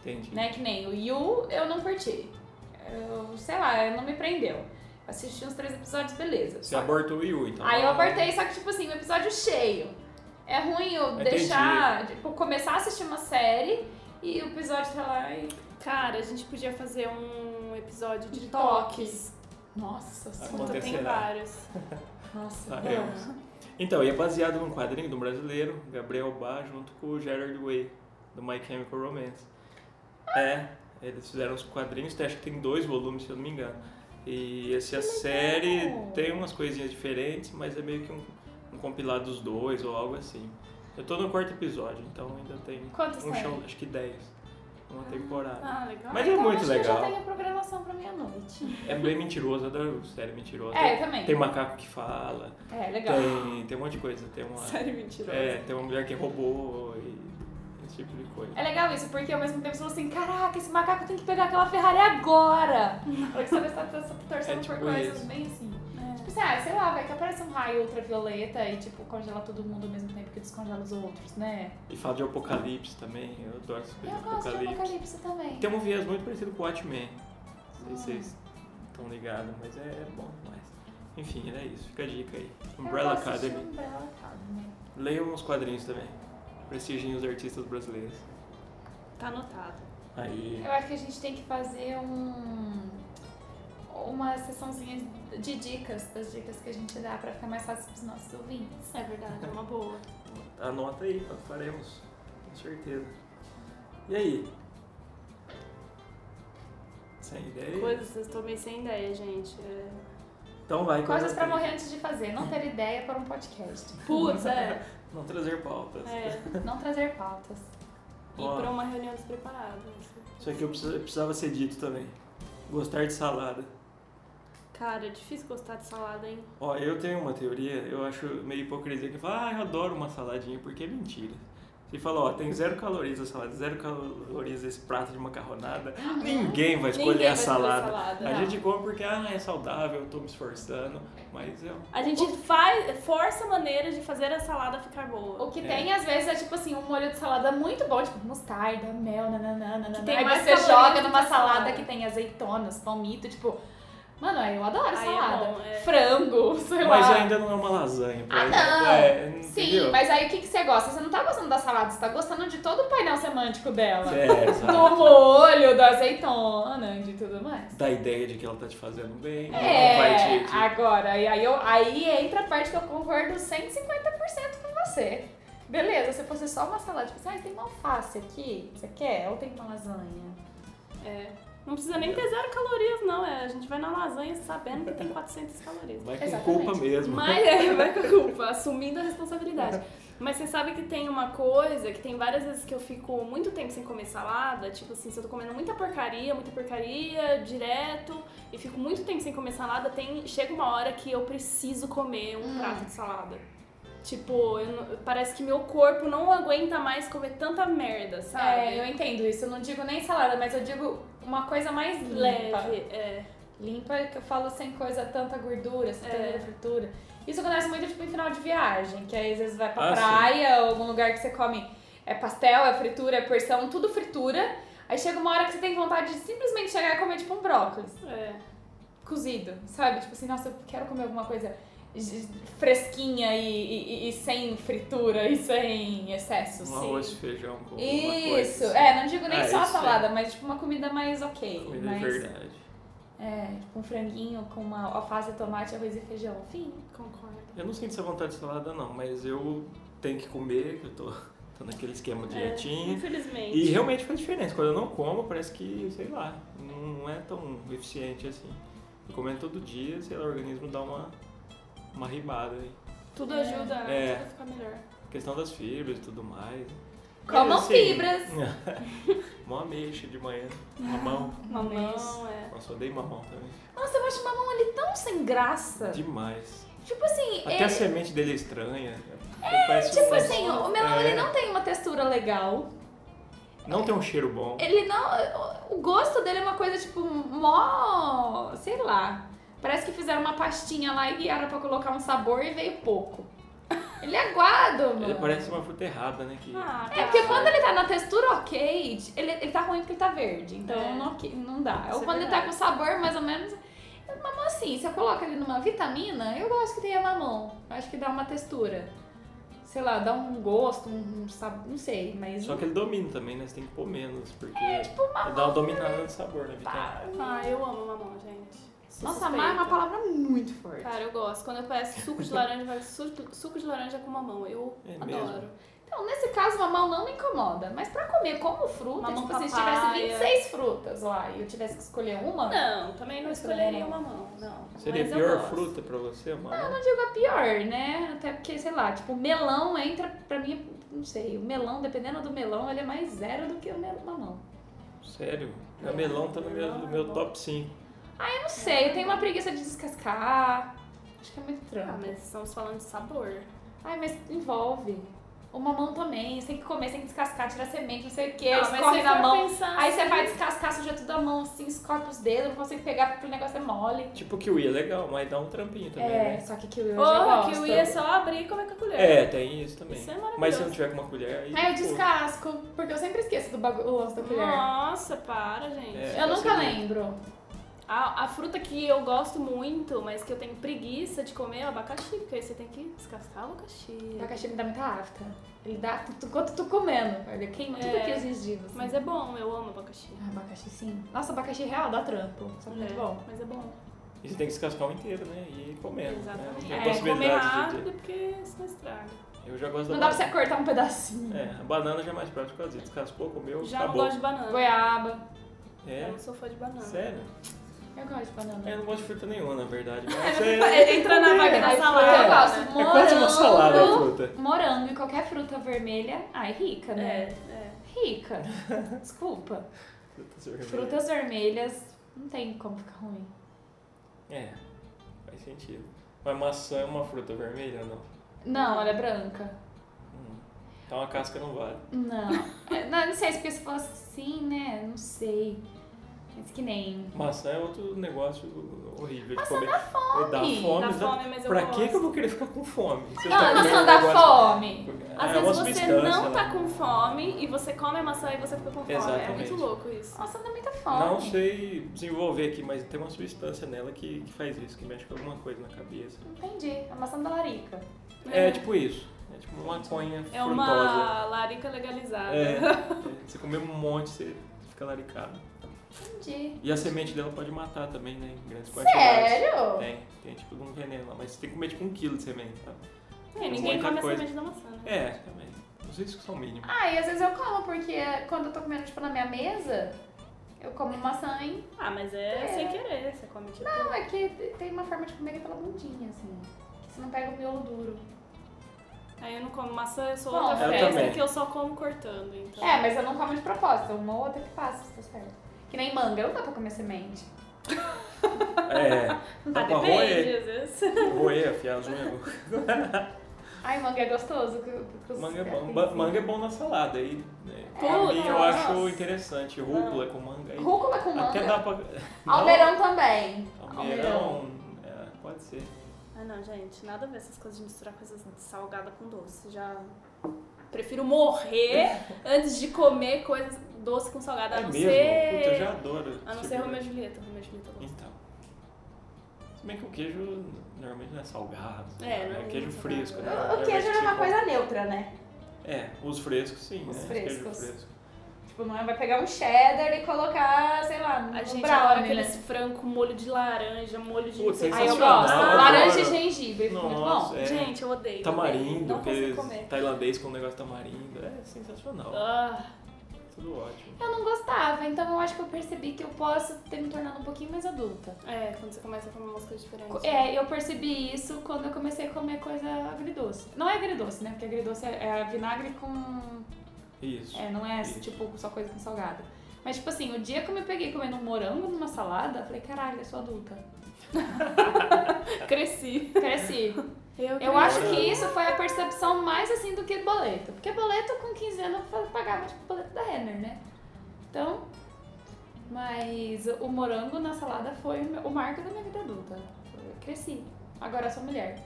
Entendi. Né? Que nem o Yu, eu não curti. Eu, sei lá, não me prendeu. Assisti uns três episódios, beleza. Você Só- abortou o Yu, então. Aí eu apertei, só que, tipo assim, um episódio cheio. É ruim eu Entendi. deixar, tipo, começar a assistir uma série e o episódio tá lá e. Cara, a gente podia fazer um episódio de, De toques. Nossa. Puta, tem Acontecerá. vários. [laughs] Nossa, Faremos. vamos. Então, e é baseado num quadrinho um brasileiro, Gabriel Bá, junto com o Gerard Way, do My Chemical Romance. É, eles fizeram os quadrinhos, acho que tem dois volumes, se eu não me engano. E essa série tem umas coisinhas diferentes, mas é meio que um, um compilado dos dois ou algo assim. Eu tô no quarto episódio, então ainda tem Quantos um tem? chão, acho que 10, uma temporada. Ah, legal. Mas é Então, muito acho legal. Que eu já tenho programação pra meia-noite. É bem mentiroso, adoro série mentirosa. É, eu também. Tem macaco que fala, É, legal. tem, tem um monte de coisa. Tem uma, Sério mentirosa. é, tem uma mulher que roubou e esse tipo de coisa. É legal isso, porque ao mesmo tempo você fala assim, caraca, esse macaco tem que pegar aquela Ferrari agora. Porque você está torcendo [laughs] É tipo por coisas isso. bem assim. É. Tipo assim, ah, sei lá, vai que aparece um raio ultravioleta e tipo congela todo mundo ao mesmo tempo que descongela os outros, né? E fala de apocalipse também, eu adoro essas Eu coisas de gosto de apocalipse. Apocalipse também. Tem um viés muito parecido com o Watchmen. Não sei Hum. se vocês estão ligados, mas é bom demais. Enfim, era isso, fica a dica aí. Eu Umbrella Academy. Umbrella Academy. Leiam os quadrinhos também. Prestigiem os artistas brasileiros. Tá anotado. Aí. Eu acho que a gente tem que fazer um uma sessãozinha de dicas, das dicas que a gente dá pra ficar mais fácil pros nossos ouvintes. É verdade, é uma boa. Anota aí, nós faremos. Com certeza. E aí? Sem ideia. Coisas, eu estou meio sem ideia, gente. É... Então vai. Coisas triste. morrer antes de fazer. Não ter ideia para um podcast. Putz, é. Não trazer pautas. é. Não trazer pautas. Ir Ó. pra uma reunião despreparada. Isso aqui eu precisava, precisava ser dito também. Gostar de salada. Cara, é difícil gostar de salada, hein? Ó, eu tenho uma teoria, eu acho meio hipocrisia que fala, ah, eu adoro uma saladinha, porque é mentira. Você fala, ó, tem zero calorias a salada, zero calorias esse prato de macarronada, ninguém vai escolher Ninguém a vai salada. salada, a não. gente come porque, ah, é saudável, eu tô me esforçando, mas eu... A gente faz, força maneiras de fazer a salada ficar boa. O que É. tem, às vezes, é tipo assim, um molho de salada muito bom, tipo mostarda, mel, nananana. Que tem Aí mais você joga numa salada. salada que tem azeitonas, palmito, tipo. Mano, eu adoro Aí é salada. bom, é. Frango, [laughs] sei Mas lá. ainda não é uma lasanha, por Ah, exemplo. não! É, Sim, entendeu? mas aí o que, que você gosta? Você não tá gostando da salada, você tá gostando de todo o painel semântico dela. É, Do molho, da azeitona, de tudo mais. Dá a ideia de que ela tá te fazendo bem, não vai É, te... te- agora, e aí, eu, aí entra a parte que eu concordo 150% com você. Beleza, se fosse só uma salada, tipo assim, ah, tem uma alface aqui, você quer? Ou tem uma lasanha? É. Não precisa nem ter zero calorias, não. É, a gente vai na lasanha sabendo que tem 400 calorias. Vai com Exatamente. culpa mesmo. Mas é, vai com a culpa, assumindo a responsabilidade. Mas você sabe que tem uma coisa, que tem várias vezes que eu fico muito tempo sem comer salada, tipo assim, se eu tô comendo muita porcaria, muita porcaria, direto, e fico muito tempo sem comer salada, tem, chega uma hora que eu preciso comer um Hum. prato de salada. Tipo, eu parece que meu corpo não aguenta mais comer tanta merda, sabe? É, eu entendo isso. Eu não digo nem salada, mas eu digo uma coisa mais limpa. Leve, é. Limpa é que eu falo sem coisa, tanta gordura, sem É. tanta fritura. Isso acontece muito tipo em final de viagem, que aí às vezes vai pra Ah, sim. praia, ou algum lugar que você come é pastel, é fritura, é porção, tudo fritura. Aí chega uma hora que você tem vontade de simplesmente chegar e comer tipo um brócolis é. cozido, sabe? Tipo assim, nossa, eu quero comer alguma coisa fresquinha e, e- e sem fritura e sem excesso. Um arroz e feijão com Isso, coisa. é, não digo nem Ah, só a isso salada, mas tipo uma comida mais ok. Comida mais, de verdade. É, tipo um franguinho com uma alface, tomate, arroz e feijão. Fim. Concordo. Eu não sinto essa vontade de salada não, mas eu tenho que comer, que eu tô, tô naquele esquema de É, dietinha. infelizmente. E realmente faz diferença. Quando eu não como, parece que, sei lá, não é tão eficiente assim. Eu comendo todo dia, sei lá, o organismo dá uma, uma ribada aí. Tudo É. ajuda, né? É. Tudo fica melhor. questão das fibras e tudo mais. Comam assim, fibras. [laughs] Uma ameixa de manhã, [laughs] mamão. Mamão, é. Nossa, eu odeio mamão também. Nossa, eu acho mamão ali tão sem graça. Demais. Tipo assim, Até ele- a semente dele é estranha. É, tipo assim, o melão É. ele não tem uma textura legal. Não tem um cheiro bom. Ele não. O gosto dele é uma coisa, tipo, mó. sei lá. Parece que fizeram uma pastinha lá e guiaram pra colocar um sabor e veio pouco. Ele é aguado, mano. Ele parece uma fruta errada, né? Que... Ah, É, porque quando ele tá na textura ok, ele, ele tá ruim porque ele tá verde. Então É. não, não dá. Isso Ou é quando ele tá com sabor mais ou menos. Mamão assim, se eu coloco ele numa vitamina, eu gosto que tenha mamão. Eu acho que dá uma textura. Sei lá, dá um gosto, um, um sabor, não sei, mas. Só que ele domina também, né? Você tem que pôr menos, porque tipo, ele dá uma dominada no sabor, né, vitamina? Ah, eu amo mamão, gente. Nossa, suspeita. amar é uma palavra muito forte. Cara, eu gosto. Quando eu peço suco de laranja, vai suco, suco de laranja com mamão. Eu É adoro. mesmo? Então, nesse caso, mamão não me incomoda. Mas pra comer como fruta, Mamão tipo, se tivesse 26 frutas lá e eu tivesse que escolher uma, Não, também não escolheria o não. mamão, não. Seria Mas a pior fruta pra você, mano? eu não digo a pior, né? Até porque, sei lá, tipo, melão entra pra mim, não sei, o melão, dependendo do melão, ele é mais zero do que o mamão. Sério? O melão tá no meu, no meu top 5. Eu não sei, eu tenho uma preguiça de descascar. Acho que é muito Ah, trampo. mas estamos falando de sabor. Ai, mas envolve. O mamão também, você tem que comer, você tem que descascar, tirar semente, não sei o que, Ah, mas escorre na mão. Aí você vai descascar, suja tudo a mão, assim, escorre os dedos, não consegue pegar porque o negócio é mole. Tipo kiwi é legal, mas dá um trampinho também, É, né? só que kiwi eu já Porra, gosto. que eu ia só abrir e comer com a colher. É, tem isso também. Isso é maravilhoso. mas se não tiver com uma colher, aí. Aí eu descasco, porque eu sempre esqueço do bagulho o lance da colher. Nossa, para, gente. É. eu nunca facilita. lembro. A, a fruta que eu gosto muito, mas que eu tenho preguiça de comer é o abacaxi, porque aí você tem que descascar o abacaxi. O abacaxi me dá muita afta. Ele dá tu- enquanto eu tô comendo. Ele queima tudo É, aqui os gengivos. assim. Mas é bom, eu amo abacaxi. Ah, abacaxi sim. Nossa, abacaxi real dá trampo. Só que muito É, bom. Mas é bom. E você tem que descascar o inteiro, né? E ir comendo. Exatamente. Né? É, comer rápido, de. porque senão estraga. Eu já gosto Não dá pra você cortar um pedacinho. É, a banana já é mais causa disso. Descascou, comeu, Já não acabou. gosto de banana. Goiaba. É? Eu não sou fã de banana. Sério? Eu gosto de banana. É, eu não gosto de fruta nenhuma, na verdade. Mas [laughs] É, é, entra na vibe da Ai, salada. Eu gosto. é quase uma salada a Morango, fruta. morango e qualquer fruta vermelha. Ai, rica, É, né? é. Rica. [laughs] Desculpa. Frutas vermelhas. Frutas vermelhas não tem como ficar ruim. É, faz sentido. Mas maçã é uma fruta vermelha ou não? Não, ela é branca. Hum. Então a casca não vale. Não. É, não, não sei se porque se fosse assim, né? Não sei. Mas que nem. Maçã é outro negócio horrível de Maçã comer. dá fome. Dá fome. Dá fome, mas eu Pra gosto. que que eu vou querer ficar com fome? Você Não, tá a maçã um dá negócio- fome. Às é uma vezes você não tá né? com fome e você come a maçã e você fica com fome. É Exatamente. muito louco isso. Maçã dá muita fome. Não sei desenvolver aqui, mas tem uma substância nela que, que faz isso, que mexe com alguma coisa na cabeça. Entendi. A maçã da larica. É, tipo isso. É tipo uma maconha É frutosa. uma larica legalizada. É, é, [laughs] você comer um monte, você fica laricado. Entendi. E a semente dela pode matar também, né? Em grandes quantidades. Sério? Tem, tem tipo um veneno lá, mas você tem que comer tipo um quilo de semente, sabe? É, ninguém Muita come coisa. a semente da maçã, né? É, também. Os riscos são mínimos. Ah, e às vezes eu como, porque quando eu tô comendo, tipo, na minha mesa, eu como maçã em... Ah, mas é, É. sem querer, você come tipo. Não, é que tem uma forma de comer que é pela bundinha, assim. Que você não pega o miolo duro. Aí eu não como maçã, eu sou Bom, outra festa que eu só como cortando, então. É, mas eu não como de propósito, é uma ou outra que passa, se tá certo. Que nem manga, não dá pra comer semente. É, Ah, [laughs] dá pra depende, roer, às vezes. roer, afiar as unhas. [laughs] Ai, manga é gostoso. Manga é bom. assim. Manga é bom na salada. Aí, né, pra mim, eu acho interessante. Rúcula com manga. Aí, Rúcula com manga. Até dá pra... [laughs] Almeirão também. Almeirão, é, pode ser. Ah, não, gente, nada a ver essas coisas de misturar coisas salgada com doce. Já prefiro morrer [laughs] antes de comer coisas doce com salgada, a É não mesmo? ser. Puta, eu já adoro. A não esse ser tipo Romeu e Julieta. Romeu e Julieta. Então. Se bem que o queijo normalmente não é salgado. É, né? não é é queijo muito fresco. salgado. né? O, o queijo é uma Tipo- coisa neutra, né? É, os frescos sim, Os né? frescos. Queijo fresco. Tipo, não é vai pegar um cheddar e colocar, sei lá, no A gente brownie, adora né? aqueles frango com molho de laranja, molho de. Putz, Aí eu gosto. Laranja e gengibre, fica muito Nossa, bom. é. Gente, eu odeio. Tamarindo, comer. tailandês com um negócio tamarindo. É sensacional. Ah, Tudo ótimo. Eu não gostava, então eu acho que eu percebi que eu posso ter me tornado um pouquinho mais adulta. é, quando você começa a comer umas coisas diferentes. É, eu percebi isso quando eu comecei a comer coisa agridoce. Não é agridoce, né? Porque agridoce é, é vinagre com. Isso. É, não é Isso. tipo só coisa com salgada. Mas, tipo assim, o dia que eu me peguei comendo um morango numa salada, eu falei, caralho, eu sou adulta. [laughs] Cresci. Cresci. Eu, Eu acho que isso foi a percepção mais assim do que boleto. Porque boleto com 15 anos eu pagava tipo boleto da Renner, né? Então. Mas o morango na salada foi o marco da minha vida adulta. Eu cresci. Agora eu sou mulher.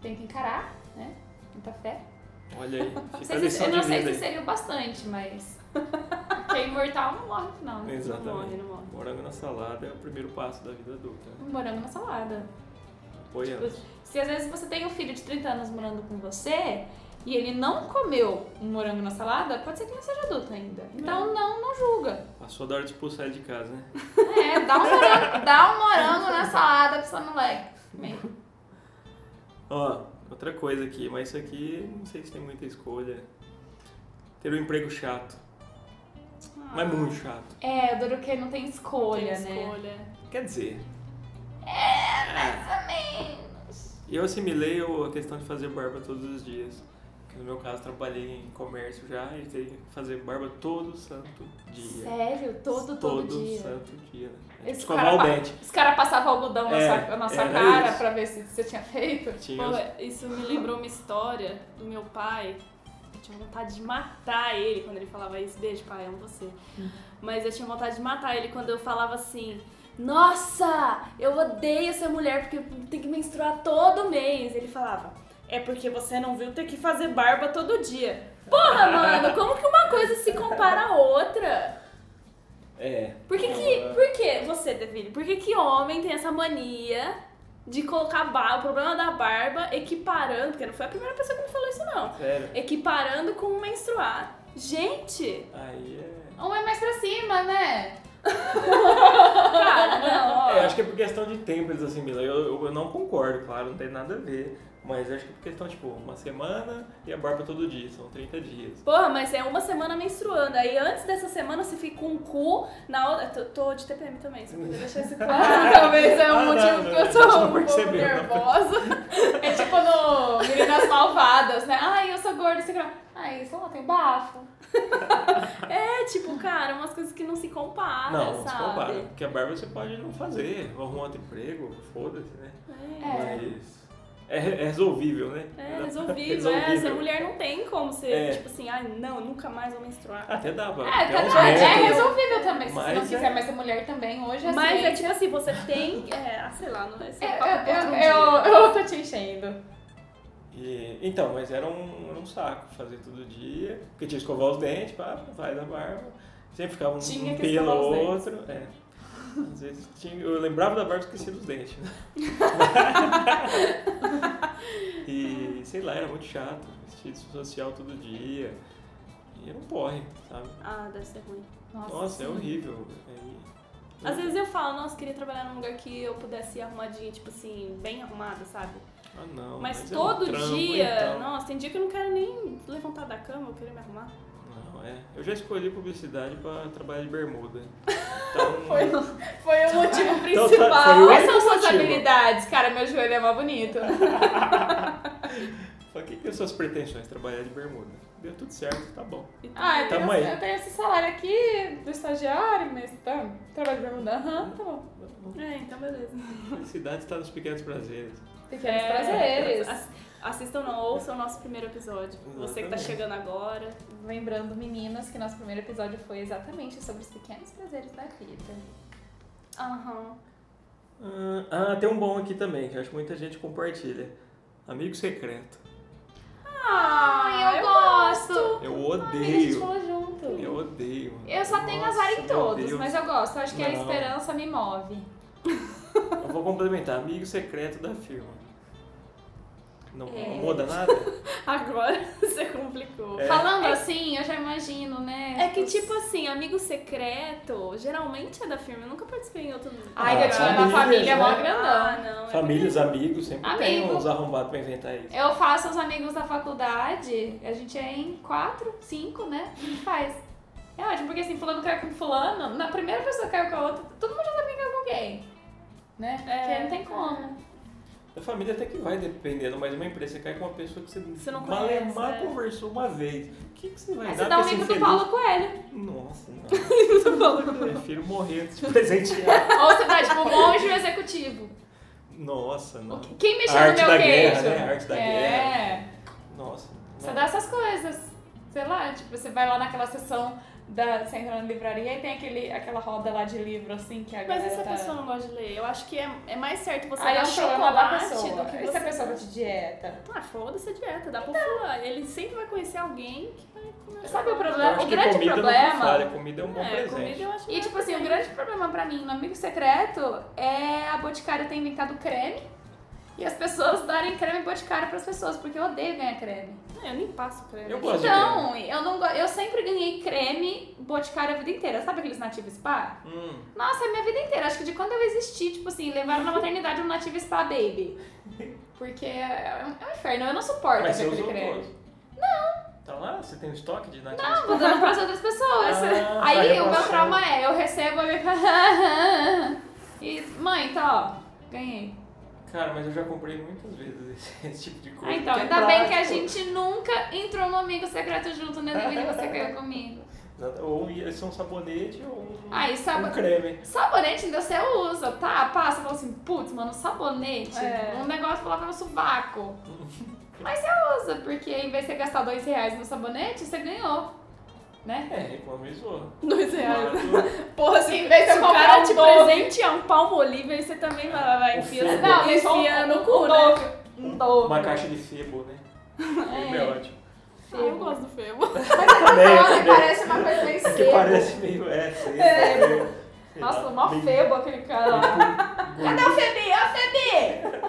Tenho que encarar, né? Muita fé. Olha aí. Não [laughs] Fica lição eu não de sei vida se aí. seria o bastante, mas. [laughs] Porque imortal não morre no final, né? Não Exatamente. morre, não morre. Morango na salada é o primeiro passo da vida adulta. né? Morango na salada. Apoiando. Tipo, se às vezes você tem um filho de 30 anos morando com você e ele não comeu um morango na salada, pode ser que ele seja adulto ainda. Então não, não julga. Passou da hora de expulsar ele de casa, né? [laughs] É, dá um morango, dá um morango na salada pro seu moleque. Meio. Ó, outra coisa aqui, mas isso aqui não sei se tem muita escolha. Ter um emprego chato. Mas muito chato. É, o duro que não tem escolha, Tem né? escolha. Quer dizer, Mais ou menos. eu assimilei a questão de fazer barba todos os dias. No meu caso trabalhei em comércio já e teria que fazer barba todo santo dia. Sério? Todo, todo, dia. santo dia. né? É tipo Esse escovar cara o dente. Os caras passavam algodão na É, sua, na sua cara isso. pra ver se você tinha feito. Tinha Pô, isso me lembrou uma história do meu pai. Eu tinha vontade de matar ele quando ele falava isso. Beijo, pai, amo você. Mas eu tinha vontade de matar ele quando eu falava assim: Nossa, eu odeio ser mulher porque tem que menstruar todo mês. Ele falava: É porque você não viu ter que fazer barba todo dia. Porra, mano, como que uma coisa se compara a outra? É. Por que que, por que você, Devine, por que que homem tem essa mania de colocar barba, o problema da barba, equiparando, porque não foi a primeira pessoa que me falou isso não, Sério. equiparando com menstruar. Gente, Aí é. Um é mais pra cima, né? [laughs] Cara, não, ó. É, eu acho que é por questão de tempo eles assimilam. Eu, eu, eu não concordo, claro, não tem nada a ver. Mas eu acho que é por questão, tipo, uma semana e a barba todo dia, são 30 dias. Porra, mas é uma semana menstruando. Aí antes dessa semana você fica com um cu, na outra. Tô, tô de TPM também, só podia deixar isso claro. [laughs] Talvez é um Ah, motivo não, que eu tô um pouco nervosa. É tipo no Meninas Malvadas, né? Ai, eu sou gorda, você quer... Ai, sei lá, tem bafo. [laughs] É, tipo, cara, umas coisas que não se comparam, não, não se sabe? compara. Porque a barba você pode não fazer, ou arrumar outro emprego, foda-se, né? É. Mas é, é resolvível, né? É resolvível, é. Ser mulher não tem como ser, É. tipo assim, ai, não, nunca mais vou menstruar. Até dá pra. É, uns não, é resolvível também. Se você não é- quiser mais ser mulher também, hoje é Mas é ciência. tipo assim, você tem. É, ah, sei lá, não é esse é papo Eu, eu, eu, eu tô te enchendo. E, então, mas era um, era um saco fazer todo dia, porque tinha que escovar os dentes, pá, faz a barba. Sempre ficava um, um pelo ou dentes. outro. É. Às vezes tinha, eu lembrava da barba e esquecia dos dentes. Né? [laughs] e sei lá, era muito chato, vestido social todo dia. E era um porre, sabe? Ah, deve ser ruim. Nossa, é sim. horrível. Aí- Às vezes eu falo, nossa, queria trabalhar num lugar que eu pudesse ir arrumadinha, tipo assim, bem arrumada, sabe? Ah, não. Mas, é um todo trampo, dia, então. nossa, tem dia que eu não quero nem levantar da cama, eu quero me arrumar. É. Eu já escolhi publicidade pra trabalhar de bermuda. [laughs] Então, Foi, foi o motivo [laughs] Então, principal. tá- foi o Quais são suas motivo. habilidades? Cara, meu joelho é mais bonito. Só que que suas pretensões? Trabalhar de bermuda. Deu tudo certo, tá bom. Ah, eu tenho, eu tenho esse salário aqui do estagiário, mas tá, trabalho de bermuda. Aham, tá bom. É, então beleza. Felicidade está nos pequenos prazeres. Pequenos É, prazeres. Assistam, não, ouçam o nosso primeiro episódio. Você que tá chegando agora. Lembrando, meninas, que nosso primeiro episódio foi exatamente sobre os pequenos prazeres da vida. Aham. Ah, Ah, tem um bom aqui também, que eu acho que muita gente compartilha. Amigo secreto. Ai, eu, gosto. Eu Ai, a gente odeio. falou junto. Eu odeio. Eu só tenho azar em Nossa, todos, Deus. mas eu gosto. Eu acho que a Não. esperança me move. Eu vou complementar. Amigo secreto da firma. Não É. muda nada? [laughs] Agora [laughs] você complicou. É. Falando assim, eu já imagino, né? É que, os- tipo assim, amigo secreto, geralmente é da firma. Eu nunca participei em outro. Ai, Ah, eu tinha na famílias, família mó né? grandão. Ah, não. é Famílias, amigos, sempre tem Amigo. uns arrombados pra inventar isso. Eu faço os amigos da faculdade, a gente é em quatro, cinco, né? A gente faz. É ótimo, porque assim, fulano caiu com fulano, na primeira pessoa caiu com a outra, todo mundo já sabe quem caiu com quem. Né? É. Porque não tem como. A família até que vai dependendo, mas uma empresa você cai com uma pessoa que você, Você não malemar conhece, é. conversou uma vez. O que, que você vai Aí dar você dá um livro do? Paulo Coelho. Nossa, não. [laughs] Prefiro morrer antes de presentear. [laughs] Ou você dá, tipo, monge executivo. Nossa, não. Quem mexeu Arte no meu da queijo? guerra, né? Arte da é. Nossa. Você não. dá essas coisas. Sei lá, tipo, você vai lá naquela sessão da. Você entra na livraria e tem aquele, aquela roda lá de livro, assim, que a Mas e se a tá... pessoa não gosta de ler? Eu acho que é, é mais certo você Aí é dar um problema da chocolate pessoa. do que E você... se a pessoa tá de dieta? Ah, foda-se a dieta, dá pra falar. Ele sempre vai conhecer alguém que vai comer Sabe o problema? O grande comida problema- não comida é um bom É, presente. comida eu acho E mais tipo assim, o grande problema pra mim no Amigo Secreto é a Boticário ter inventado creme e as pessoas darem creme Boticário pras pessoas, porque eu odeio ganhar creme. É, eu nem passo creme. Eu gosto de Então, eu não go- eu sempre ganhei creme Boticário a vida inteira. Sabe aqueles Nativa Spa? Hum, Nossa, é a minha vida inteira. Acho que de quando eu existi, tipo assim, levaram na maternidade um Nativa Spa Baby. Porque é um, é um inferno, eu não suporto mas aquele creme. todos? Não. Tá lá? Você tem um estoque de nativos? Não, vou dando pras outras pessoas. Ah, Aí vai o meu trauma é, eu recebo a [laughs] minha. e, mãe, tá, ó, ganhei. Cara, mas eu já comprei muitas vezes [laughs] esse, esse tipo de coisa. Ah, então, é ainda bem que a gente nunca entrou no amigo secreto junto, né? Devido você caiu [laughs] comigo. Ou ia ser um sabonete ou um, Ah, e sabo- um creme. Sabonete ainda você usa, tá? Passa, fala assim, putz, mano, sabonete. É. Um negócio lá no sovaco. [laughs] Mas você usa, porque em vez de você gastar dois reais no sabonete, você ganhou. Né? É, economizou. Dois reais. Claro. [laughs] Porra, se, Em vez de se o cara um te Dove. presentear um palmo olive, aí você também vai, vai Febo. Não, mas só enfia um- no um cu, né? Dove. Um Dove. Uma caixa de febo, né? Febo é É. ótimo. Ah, eu gosto do Febo. [laughs] Também, Não, também. parece uma coisa meio É que sebo. parece meio. É, sei, É. sei, sei Nossa, mó febo aquele cara lá. Cadê o Febi? Ó, Febi!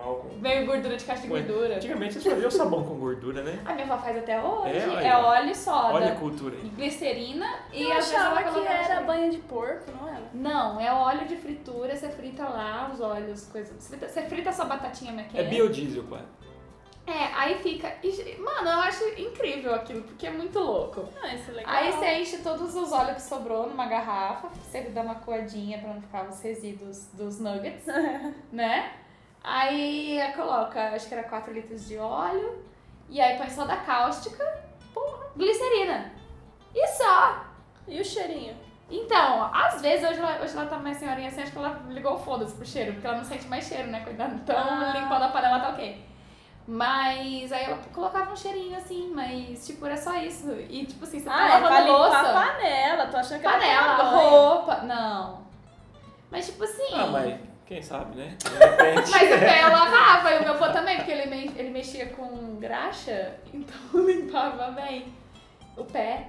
É. animal com Meio gordura de caixa de gordura. Antigamente vocês faziam sabão com gordura, né? A minha avó faz até hoje. É, É, óleo e soda. Olha a cultura aí. Glicerina e Eu às vezes ela achava que era banha de porco, não era? Não, é óleo de fritura, você frita lá os óleos, coisas. Você frita, você frita a sua batatinha É McKenna. biodiesel, quase. É, aí fica. Mano, eu acho incrível aquilo, porque é muito louco. Ah, isso é legal. Aí você enche todos os óleos que sobrou numa garrafa, você dá uma coadinha pra não ficar os resíduos dos nuggets, [laughs] né? Aí coloca, acho que era 4 litros de óleo, e aí põe soda cáustica, porra, glicerina. E só! E o cheirinho? Então, às vezes, hoje ela, hoje ela tá mais senhorinha assim, acho que ela ligou o foda-se pro cheiro, porque ela não sente mais cheiro, né? Cuidado, então Ah. limpando a panela tá ok. Mas aí ela colocava um cheirinho assim, mas tipo, era só isso. E tipo assim, você tá Ah, é pra lavando limpar louça. a panela. Tô achando que era Panela, roupa. Não. Mas tipo assim. Ah, mas quem sabe, né? [laughs] Mas o pé eu lavava, e o meu avô também, porque ele, me- ele mexia com graxa, [laughs] então limpava bem o pé.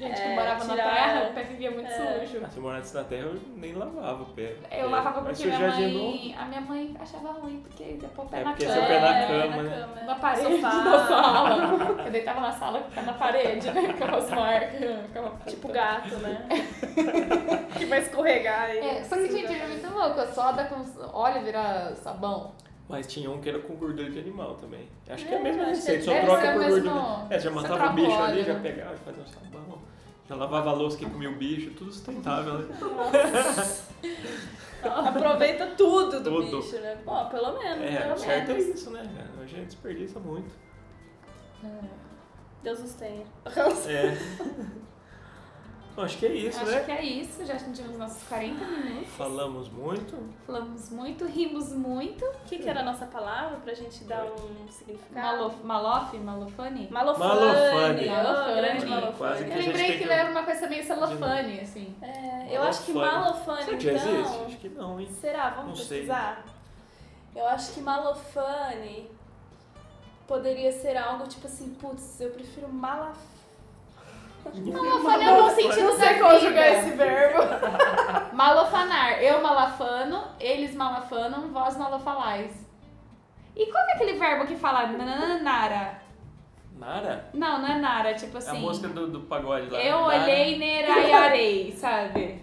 Gente que É, morava na tirar- terra, o pé vivia muito É. sujo. Se eu morasse na terra, eu nem lavava o pé. Eu lavava Vai porque minha mãe. A minha mãe achava ruim, porque ia pôr o pé É, na porque cama. seu pé na É, cama, né? cama. Na parede [laughs] Sofá. da sala. Eu deitava na sala com o pé na parede, né? Com as marcas. Ficava Tipo gato, né? [laughs] que vai escorregar aí. É, só que, gente, é muito louco. Soda com óleo vira sabão. Mas tinha um que era com gordura de animal também. Acho que é É, a mesma receita, que só troca por gordura. É, já matava o bicho ali, já né? pegava, fazia um sabão. Já lavava a louça que comia o bicho, tudo sustentável, né? Aproveita tudo do Tudo. bicho, né? Bom, pelo menos, É, pelo certo é menos. isso, né, cara? Hoje a gente desperdiça muito. Deus os tenha. É. [laughs] Acho que é isso, Acho né? que é isso. Já atingimos nossos 40 minutos. Falamos muito. Falamos muito, rimos muito. O que, que era a nossa palavra pra gente dar um significado? Malof, Malof, Malofane. Malofane. Malofane. Grande Malofane. Quase Eu que lembrei que que- ele era uma coisa meio celofane, assim. É, eu acho que Malofane. Será que já então... existe? Acho que não, hein? Será? Vamos Não sei. pesquisar? Eu acho que malofane poderia ser algo tipo assim, putz, eu prefiro é um bom sentido Não sei conjugar esse verbo. [laughs] Malofanar. Eu malafano, eles malafanam, vós malofalais. E qual é aquele verbo que fala nananara? Nara? Não, não é nara, tipo É assim. a música do, do pagode lá. Eu Nara? olhei, neraiarei, sabe?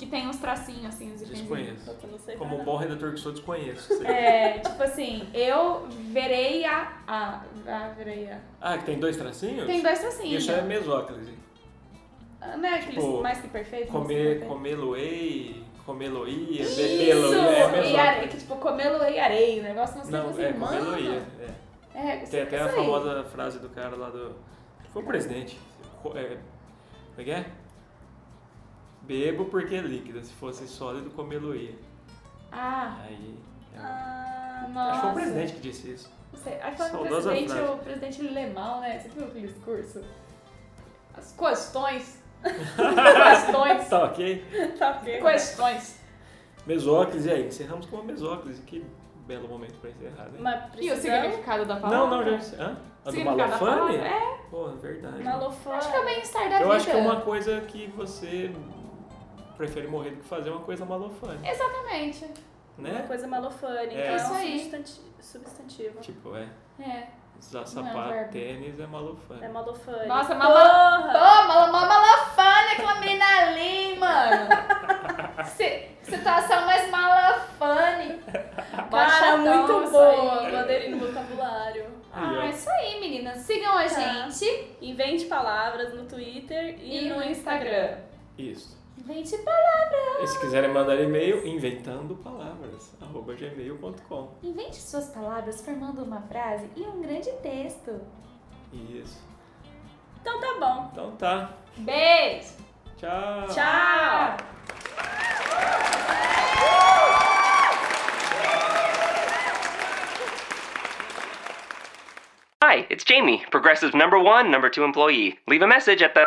Que tem uns tracinhos assim, os Desconheço. Eu não sei Como falar. bom redator que sou, desconheço. É, tipo assim, eu verei a. a, a verei a. Ah, que tem dois tracinhos? Tem dois tracinhos. Isso é mesóclise. Não é aqueles tipo, mais que perfeito? mais que Comer, perfeito? comê-lo-ei, comê-lo-ia, Isso! bebê-lo é E arei, que mesóclise. tipo, comê-lo e arei, o negócio não sei Não, assim, é mano. comê-lo-ia. É. É, Tem até a famosa frase do cara lá do. Foi o presidente. É, como é que é? Bebo porque é líquido, se fosse sólido, comê-lo-ia. Ah, Aí. é, Ah, nossa. Acho que foi o presidente que disse isso. Não sei. Aí falando do presidente, frase. o presidente alemão, né? Você viu aquele discurso? As questões. questões. [laughs] Tá ok? tá ok. [laughs] Questões. Mesóclise aí, encerramos com uma mesóclise. Que belo momento pra encerrar, né? Mas E o significado da palavra? Não, não, já. Hã? A do Malofane? É, Pô, verdade. Malofane. acho que é o bem-estar da Eu vida. acho que é uma coisa que você prefere morrer do que fazer uma coisa malofane, Exatamente. Uma né? coisa malofane. É. Então Isso é aí. substanti- substantivo. Tipo, é. É. Usar é um sapato, verbo. tênis é malofane. É malofane. Nossa, mala... Toma, uma malafane aquela menina ali, mano. [laughs] Si- situação mais malafane. Cara, muito boa. aderir no vocabulário. Ah, isso aí, meninas. Sigam a Tá. gente Invente palavras no Twitter e, e no Instagram. Isso. Invente palavras. E se quiserem mandar e-mail, inventando palavras, arroba gmail.com. Invente suas palavras formando uma frase e um grande texto. Isso. Então tá bom. Então tá. Beijo. Tchau. Tchau! Hi, it's Jamie, Progressive number one, number two employee. Leave a message at the.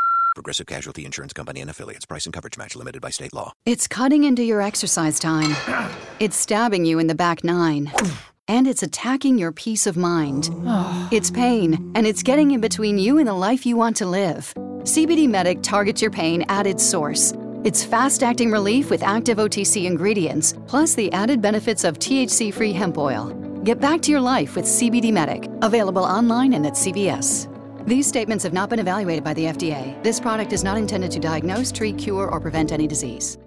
Progressive Casualty Insurance Company and affiliates. Price and coverage match limited by state law. It's cutting into your exercise time. It's stabbing you in the back nine. And it's attacking your peace of mind. It's pain, and it's getting in between you and the life you want to live. CBD Medic targets your pain at its source. It's fast acting relief with active OTC ingredients, plus the added benefits of THC free hemp oil. Get back to your life with CBD Medic, available online and at CVS. These statements have not been evaluated by the FDA. This product is not intended to diagnose, treat, cure, or prevent any disease.